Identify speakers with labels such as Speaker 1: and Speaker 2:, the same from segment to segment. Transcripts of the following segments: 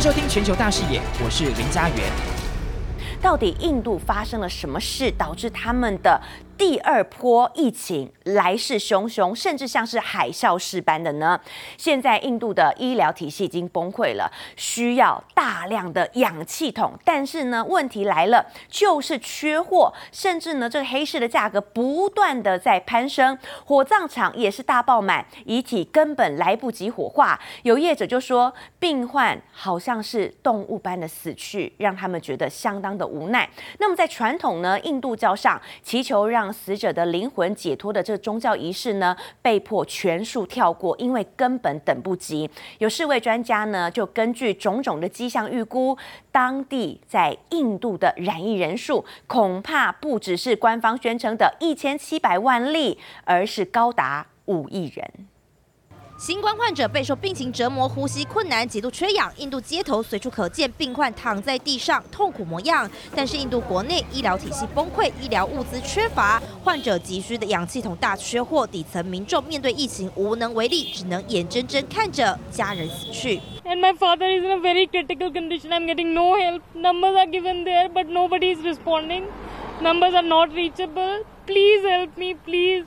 Speaker 1: 收听全球大视野，我是林家元。
Speaker 2: 到底印度发生了什么事，导致他们的第二波疫情来势汹汹，甚至像是海啸式般的呢？现在印度的医疗体系已经崩溃了，需要大量的氧气筒。但是呢，问题来了，就是缺货，甚至呢，这个黑市的价格不断的在攀升，火葬场也是大爆满，遗体根本来不及火化。有业者就说，病患好像是动物般的死去，让他们觉得相当的无奈。那么在传统呢，印度教上祈求让死者的灵魂解脱的这宗教仪式呢，被迫全数跳过，因为根本等不及。有四位专家呢，就根据种种的迹象预估，当地在印度的染疫人数恐怕不只是官方宣称的一千七百万例，而是高达五亿人。
Speaker 3: 新冠患者备受病情折磨，呼吸困难，极度缺氧。印度街头随处可见病患躺在地上，痛苦模样。但是印度国内医疗体系崩溃，医疗物资缺乏，患者急需的氧气筒大缺货，底层民众面对疫情无能为力，只能眼睁睁看着家人死去。
Speaker 4: And my father is in a very critical condition. I'm getting no help. Numbers are given there, but nobody is responding. Numbers are not reachable. Please help me, please.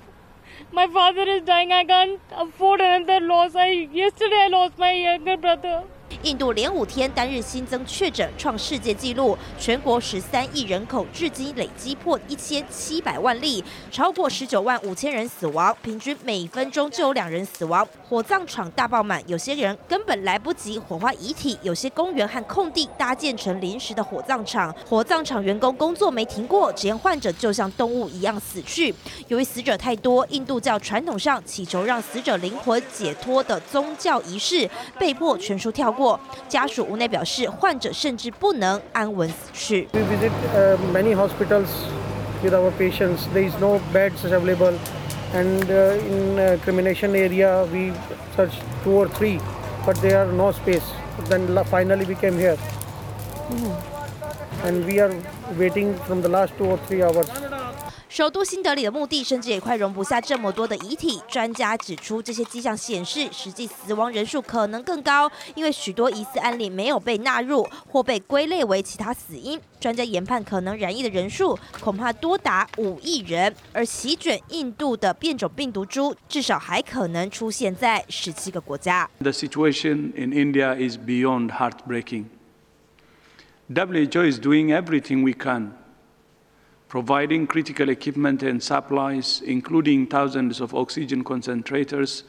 Speaker 4: My father is dying. I can't afford another loss. I yesterday I lost my younger brother.
Speaker 3: 印度连五天单日新增确诊创世界纪录，全国十三亿人口至今累积破一千七百万例，超过十九万五千人死亡，平均每分钟就有两人死亡。火葬场大爆满，有些人根本来不及火化遗体，有些公园和空地搭建成临时的火葬场，火葬场员工工作没停过，只因患者就像动物一样死去。由于死者太多，印度教传统上祈求让死者灵魂解脱的宗教仪式被迫全数跳过。家属无奈表示，患者甚至不能安稳死去。
Speaker 5: We visit many hospitals with our patients. There is no beds available, and uh, in uh, cremation area we searched two or three, but there are no space. Then finally we came here, hmm. and we are waiting from the last two or three hours.
Speaker 3: 首都新德里的墓地甚至也快容不下这么多的遗体。专家指出，这些迹象显示实际死亡人数可能更高，因为许多疑似案例没有被纳入或被归类为其他死因。专家研判，可能染疫的人数恐怕多达五亿人，而席卷印度的变种病毒株至少还可能出现在十七个国家。
Speaker 6: The situation in India is beyond heartbreaking. WHO is doing everything we can. Providing critical equipment and supplies, including thousands of oxygen concentrators,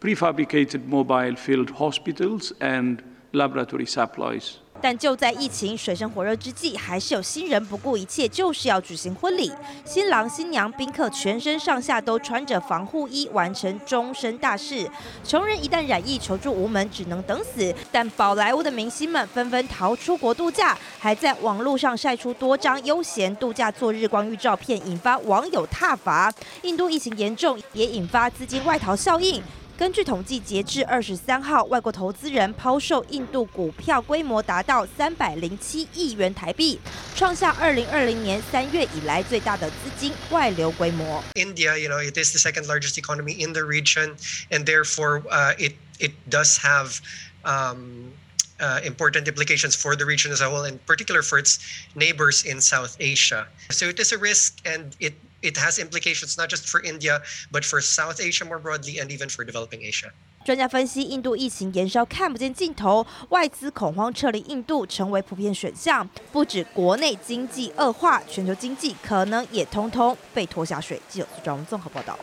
Speaker 6: prefabricated mobile field hospitals, and laboratory supplies.
Speaker 3: 但就在疫情水深火热之际，还是有新人不顾一切，就是要举行婚礼。新郎新娘宾客全身上下都穿着防护衣，完成终身大事。穷人一旦染疫，求助无门，只能等死。但宝莱坞的明星们纷纷逃出国度假，还在网络上晒出多张悠闲度假做日光浴照片，引发网友挞伐。印度疫情严重，也引发资金外逃效应。根据统计，截至二十三号，外国投资人抛售印度股票规模达到三百零七亿元台币，创下二零二零年三月以来最大的资金外流规模。
Speaker 7: India, you know, it is the second largest economy in the region, and therefore, uh, it it does have, um, uh, important implications for the region as a whole, in particular for its neighbors in South Asia. So it is a risk, and it It has implications not just for India, but for South Asia more broadly, and even for developing Asia.
Speaker 3: 专家分析，印度疫情延烧看不见尽头，外资恐慌撤离印度成为普遍选项。不止国内经济恶化，全球经济可能也通通被拖下水。记者苏昭综合报道。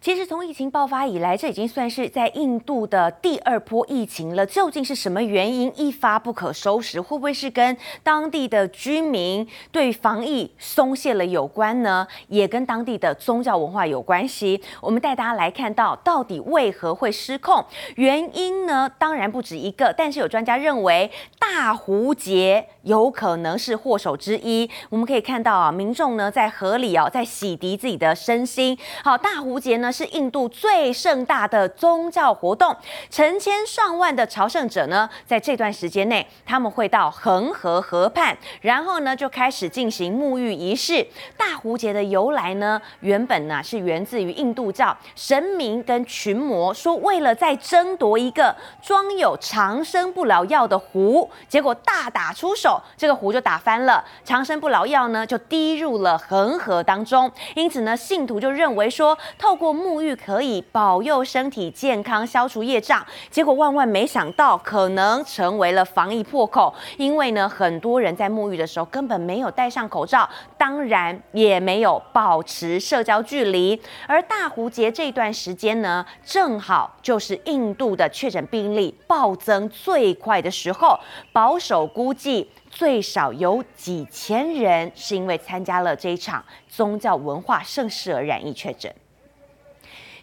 Speaker 2: 其实从疫情爆发以来，这已经算是在印度的第二波疫情了。究竟是什么原因一发不可收拾？会不会是跟当地的居民对防疫松懈了有关呢？也跟当地的宗教文化有关系。我们带大家来看到，到底为何会失控？原因呢，当然不止一个，但是有专家认为大壶节有可能是祸首之一。我们可以看到啊，民众呢在河里哦在洗涤自己的身心。好，大壶节呢。是印度最盛大的宗教活动，成千上万的朝圣者呢，在这段时间内，他们会到恒河河畔，然后呢就开始进行沐浴仪式。大壶节的由来呢，原本呢是源自于印度教神明跟群魔说，为了在争夺一个装有长生不老药的壶，结果大打出手，这个壶就打翻了，长生不老药呢就滴入了恒河当中。因此呢，信徒就认为说，透过沐浴可以保佑身体健康，消除业障。结果万万没想到，可能成为了防疫破口，因为呢，很多人在沐浴的时候根本没有戴上口罩，当然也没有保持社交距离。而大壶节这段时间呢，正好就是印度的确诊病例暴增最快的时候，保守估计。最少有几千人是因为参加了这一场宗教文化盛事而染疫确诊。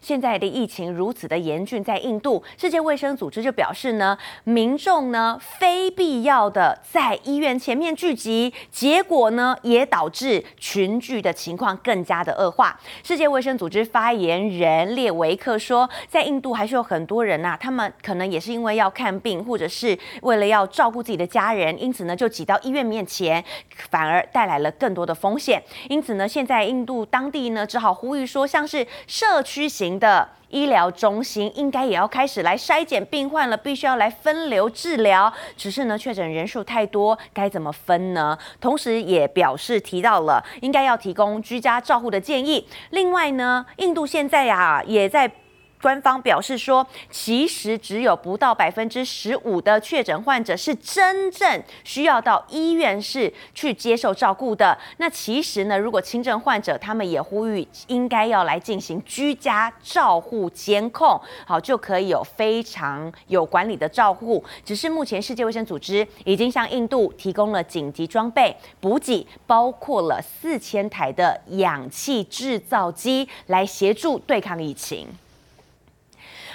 Speaker 2: 现在的疫情如此的严峻，在印度，世界卫生组织就表示呢，民众呢非必要的在医院前面聚集，结果呢也导致群聚的情况更加的恶化。世界卫生组织发言人列维克说，在印度还是有很多人呐、他们可能也是因为要看病，或者是为了要照顾自己的家人，因此呢就挤到医院面前，反而带来了更多的风险。因此呢，现在印度当地呢只好呼吁说，像是社区型。的医疗中心应该也要开始来筛检病患了，必须要来分流治疗。只是呢，确诊人数太多，该怎么分呢？同时也表示提到了应该要提供居家照护的建议。另外呢，印度现在呀、啊、也在。官方表示说，其实只有不到百分之十五的确诊患者是真正需要到医院室去接受照顾的。那其实呢，如果轻症患者，他们也呼吁应该要来进行居家照护监控，好，就可以有非常有管理的照护。只是目前世界卫生组织已经向印度提供了紧急装备补给，包括了四千台的氧气制造机来协助对抗疫情。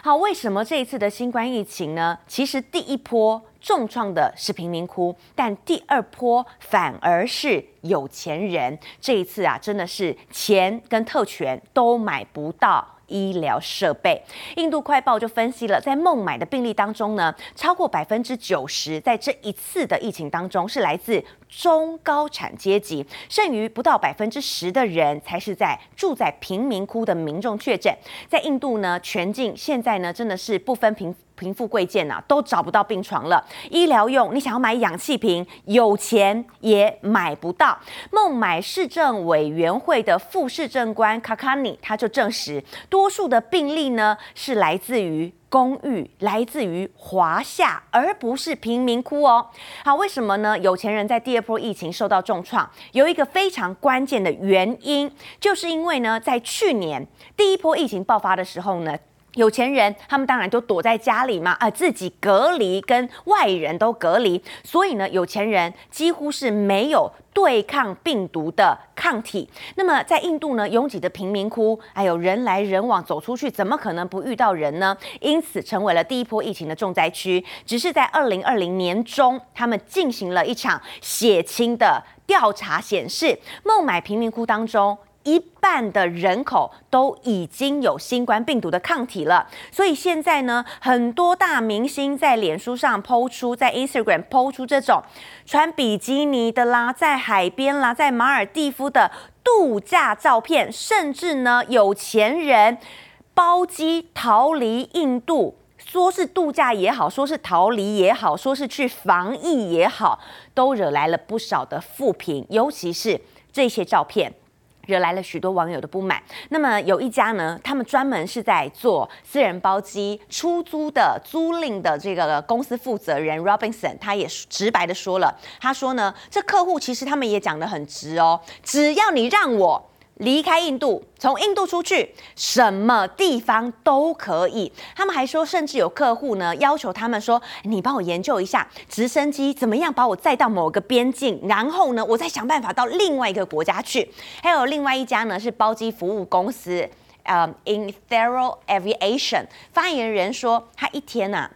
Speaker 2: 好，为什么这一次的新冠疫情呢？其实第一波重创的是贫民窟，但第二波反而是有钱人。这一次啊，真的是钱跟特权都买不到。医疗设备，印度快报就分析了，在孟买的病例当中呢，超过百分之九十在这一次的疫情当中是来自中高产阶级，剩余不到百分之十的人才是在住在贫民窟的民众确诊。在印度呢，全境现在呢真的是不分贫。贫富贵贱呐，都找不到病床了。医疗用，你想要买氧气瓶，有钱也买不到。孟买市政委员会的副市政官卡卡尼他就证实，多数的病例呢是来自于公寓，来自于华夏，而不是贫民窟哦。好，为什么呢？有钱人在第二波疫情受到重创，有一个非常关键的原因，就是因为呢，在去年第一波疫情爆发的时候呢。有钱人，他们当然都躲在家里嘛，啊、自己隔离，跟外人都隔离，所以呢，有钱人几乎是没有对抗病毒的抗体。那么，在印度呢，拥挤的贫民窟，还有人来人往，走出去怎么可能不遇到人呢？因此，成为了第一波疫情的重灾区。只是在二零二零年中，他们进行了一场血清的调查，显示孟买贫民窟当中。一半的人口都已经有新冠病毒的抗体了，所以现在呢，很多大明星在脸书上 po 出，在 Instagram po 出这种穿比基尼的啦，在海边啦，在马尔地夫的度假照片，甚至呢，有钱人包机逃离印度，说是度假也好，说是逃离也好，说是去防疫也好，都惹来了不少的负评，尤其是这些照片。惹来了许多网友的不满。那么有一家呢，他们专门是在做私人包机出租的租赁的这个公司负责人 Robinson，他也直白的说了，他说呢，这客户其实他们也讲得很直哦，只要你让我。离开印度，从印度出去，什么地方都可以。他们还说，甚至有客户呢要求他们说：“你帮我研究一下直升机怎么样把我载到某个边境，然后呢，我再想办法到另外一个国家去。”还有另外一家呢是包机服务公司，呃，Inthero Aviation 发言人说，他一天呐、啊、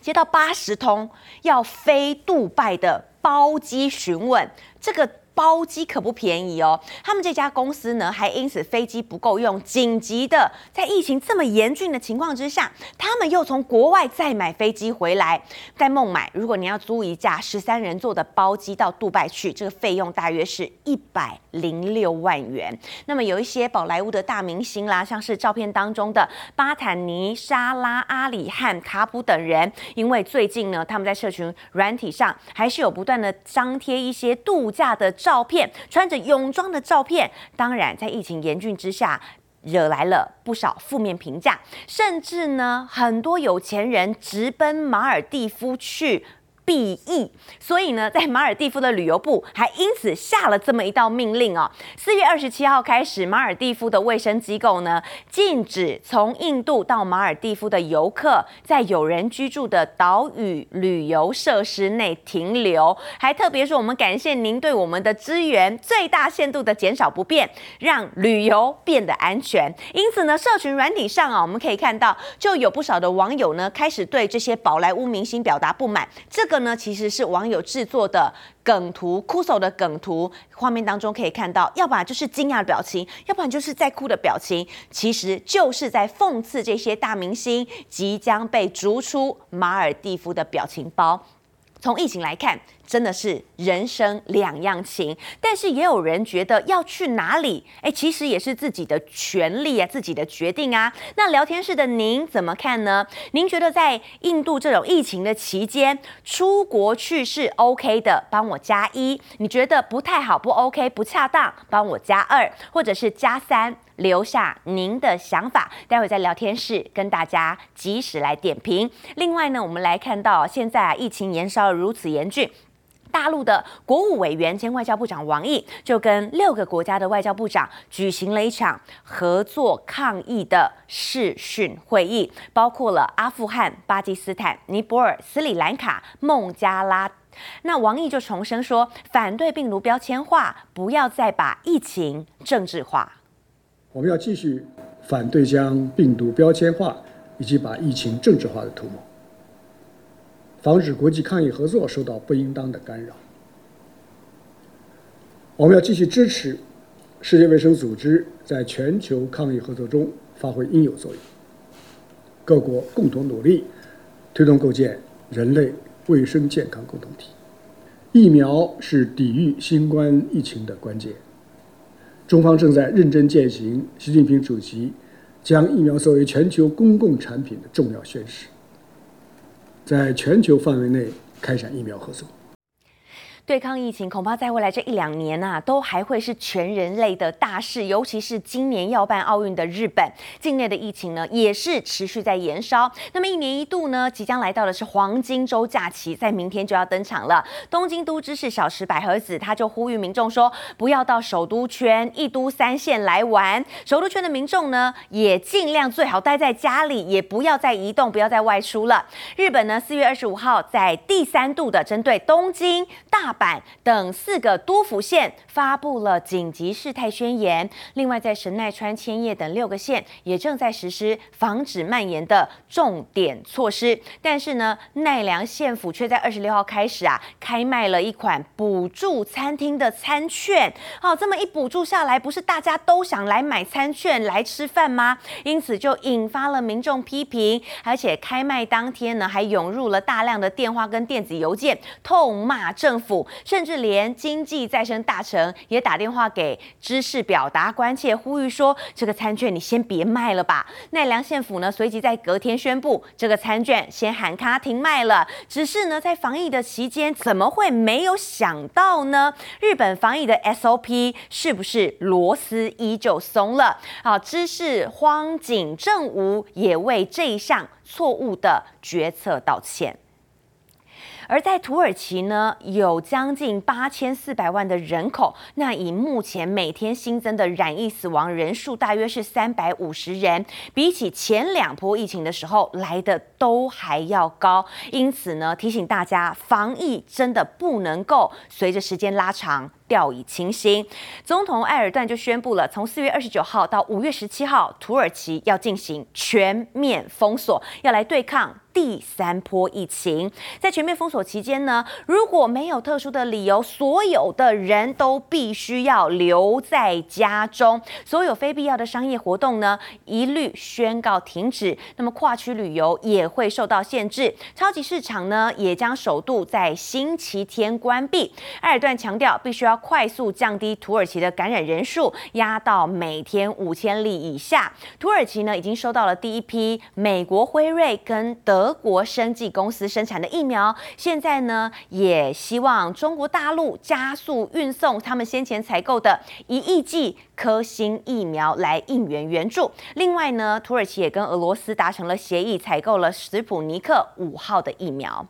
Speaker 2: 接到八十通要飞杜拜的包机询问，这个。包机可不便宜哦。他们这家公司呢，还因此飞机不够用，紧急的在疫情这么严峻的情况之下，他们又从国外再买飞机回来。在孟买，如果你要租一架十三人座的包机到杜拜去，这个费用大约是一百零六万元。那么有一些宝莱坞的大明星啦，像是照片当中的巴坦尼、莎拉、阿里汉、卡普等人，因为最近呢，他们在社群软体上还是有不断的张贴一些度假的照片，穿着泳装的照片。当然，在疫情严峻之下，惹来了不少负面评价，甚至呢，很多有钱人直奔马尔蒂夫去。避疫，所以呢，在马尔地夫的旅游部还因此下了这么一道命令哦。四月二十七号开始，马尔地夫的卫生机构呢，禁止从印度到马尔地夫的游客在有人居住的岛屿旅游设施内停留，还特别说，我们感谢您对我们的支援，最大限度的减少不便，让旅游变得安全。因此呢，社群软体上啊，我们可以看到，就有不少的网友呢，开始对这些宝莱坞明星表达不满。这个。呢，其实是网友制作的梗图，哭手的梗图。画面当中可以看到，要不然就是惊讶的表情，要不然就是在哭的表情，其实就是在讽刺这些大明星即将被逐出马尔蒂夫的表情包。从疫情来看，真的是人生两样情。但是也有人觉得要去哪里，哎，其实也是自己的权利啊，自己的决定啊。那聊天室的您怎么看呢？您觉得在印度这种疫情的期间，出国去是 OK 的，帮我加一；你觉得不太好，不 OK，不恰当，帮我加二，或者是加三。留下您的想法，待会在聊天室跟大家及时来点评。另外呢，我们来看到现在啊，疫情延烧如此严峻，大陆的国务委员兼外交部长王毅就跟六个国家的外交部长举行了一场合作抗疫的视讯会议，包括了阿富汗、巴基斯坦、尼泊尔、斯里兰卡、孟加拉。那王毅就重申说，反对病毒标签化，不要再把疫情政治化。
Speaker 8: 我们要继续反对将病毒标签化以及把疫情政治化的图谋，防止国际抗疫合作受到不应当的干扰。我们要继续支持世界卫生组织在全球抗疫合作中发挥应有作用，各国共同努力，推动构建人类卫生健康共同体。疫苗是抵御新冠疫情的关键。中方正在认真践行习近平主席将疫苗作为全球公共产品的重要宣誓，在全球范围内开展疫苗合作。
Speaker 2: 对抗疫情，恐怕在未来这一两年啊，都还会是全人类的大事。尤其是今年要办奥运的日本，境内的疫情呢，也是持续在延烧。那么一年一度呢，即将来到的是黄金周假期，在明天就要登场了。东京都知事小池百合子，他就呼吁民众说，不要到首都圈、一都三县来玩。首都圈的民众呢，也尽量最好待在家里，也不要再移动，不要再外出了。日本呢，四月二十五号在第三度的针对东京、大阪等四个都府县发布了紧急事态宣言。另外，在神奈川、千叶等六个县也正在实施防止蔓延的重点措施。但是呢，奈良县府却在二十六号开始啊，开卖了一款补助餐厅的餐券。好，这么一补助下来，不是大家都想来买餐券来吃饭吗？因此就引发了民众批评，而且开卖当天呢，还涌入了大量的电话跟电子邮件，痛骂政府。甚至连经济再生大臣也打电话给知事表达关切，呼吁说：“这个餐券你先别卖了吧。”奈良县府呢，随即在隔天宣布，这个餐券先喊卡停卖了。只是呢，在防疫的期间，怎么会没有想到呢？日本防疫的 SOP 是不是螺丝依旧松了？好，知事荒井正吾也为这一项错误的决策道歉。而在土耳其呢，有将近八千四百万的人口，那以目前每天新增的染疫死亡人数大约是三百五十人，比起前两波疫情的时候来的都还要高。因此呢，提醒大家，防疫真的不能够随着时间拉长掉以轻心。总统埃尔段就宣布了，从四月二十九号到五月十七号，土耳其要进行全面封锁，要来对抗。第三波疫情，在全面封锁期间呢，如果没有特殊的理由，所有的人都必须要留在家中，所有非必要的商业活动呢，一律宣告停止。那么跨区旅游也会受到限制，超级市场呢，也将首度在星期天关闭。埃尔段强调，必须要快速降低土耳其的感染人数，压到每天五千例以下。土耳其呢，已经收到了第一批美国辉瑞跟德。国生技公司生产的疫苗，现在呢也希望中国大陆加速运送他们先前采购的一亿剂科兴疫苗来应援援助。另外呢，土耳其也跟俄罗斯达成了协议，采购了史普尼克五号的疫苗。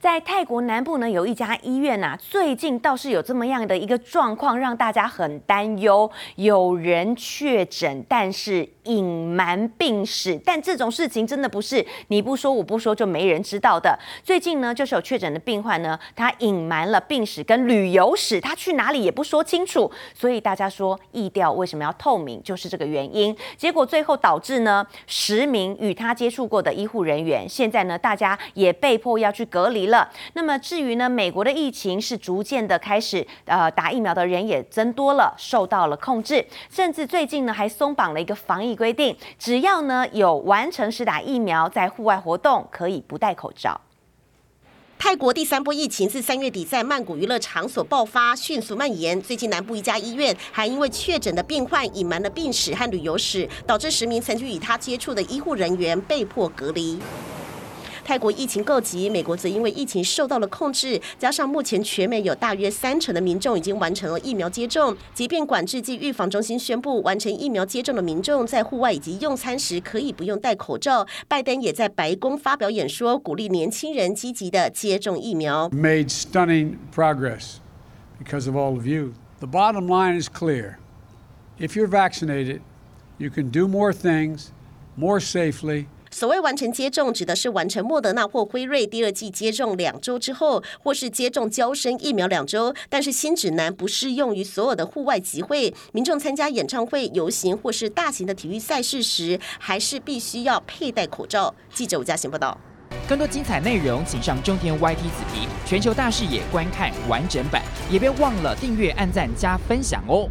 Speaker 2: 在泰国南部呢，有一家医院呐、最近倒是有这么样的一个状况，让大家很担忧。有人确诊，但是隐瞒病史，但这种事情真的不是你不说我不说就没人知道的。最近呢，就是有确诊的病患呢，他隐瞒了病史跟旅游史，他去哪里也不说清楚，所以大家说疫调为什么要透明，就是这个原因。结果最后导致呢，十名与他接触过的医护人员，现在呢，大家也被迫要去隔离。了，那么至于呢，美国的疫情是逐渐的开始，呃，打疫苗的人也增多了，受到了控制，甚至最近呢还松绑了一个防疫规定，只要呢有完成施打疫苗，在户外活动可以不戴口罩。
Speaker 9: 泰国第三波疫情自三月底在曼谷娱乐场所爆发，迅速蔓延。最近南部一家医院还因为确诊的病患隐瞒了病史和旅游史，导致十名曾经与他接触的医护人员被迫隔离。泰国疫情够急，美国则因为疫情受到了控制，加上目前全美有大约三成的民众已经完成了疫苗接种，即便管制暨预防中心宣布，完成疫苗接种的民众在户外以及用餐时可以不用戴口罩。拜登也在白宫发表演说，鼓励年轻人积极的接种疫苗。
Speaker 10: Made stunning progress because of all of you. The bottom line is clear. If you're vaccinated, you can do more things more safely.
Speaker 9: 所谓完成接种，指的是完成莫德纳或辉瑞第二剂接种两周之后，或是接种娇生疫苗两周。但是新指南不适用于所有的户外集会，民众参加演唱会、游行或是大型的体育赛事时，还是必须要佩戴口罩。记者吴嘉欣报道。
Speaker 1: 更多精彩内容，请上中天 YT 子皮全球大视野观看完整版，也别忘了订阅、按赞、加分享哦。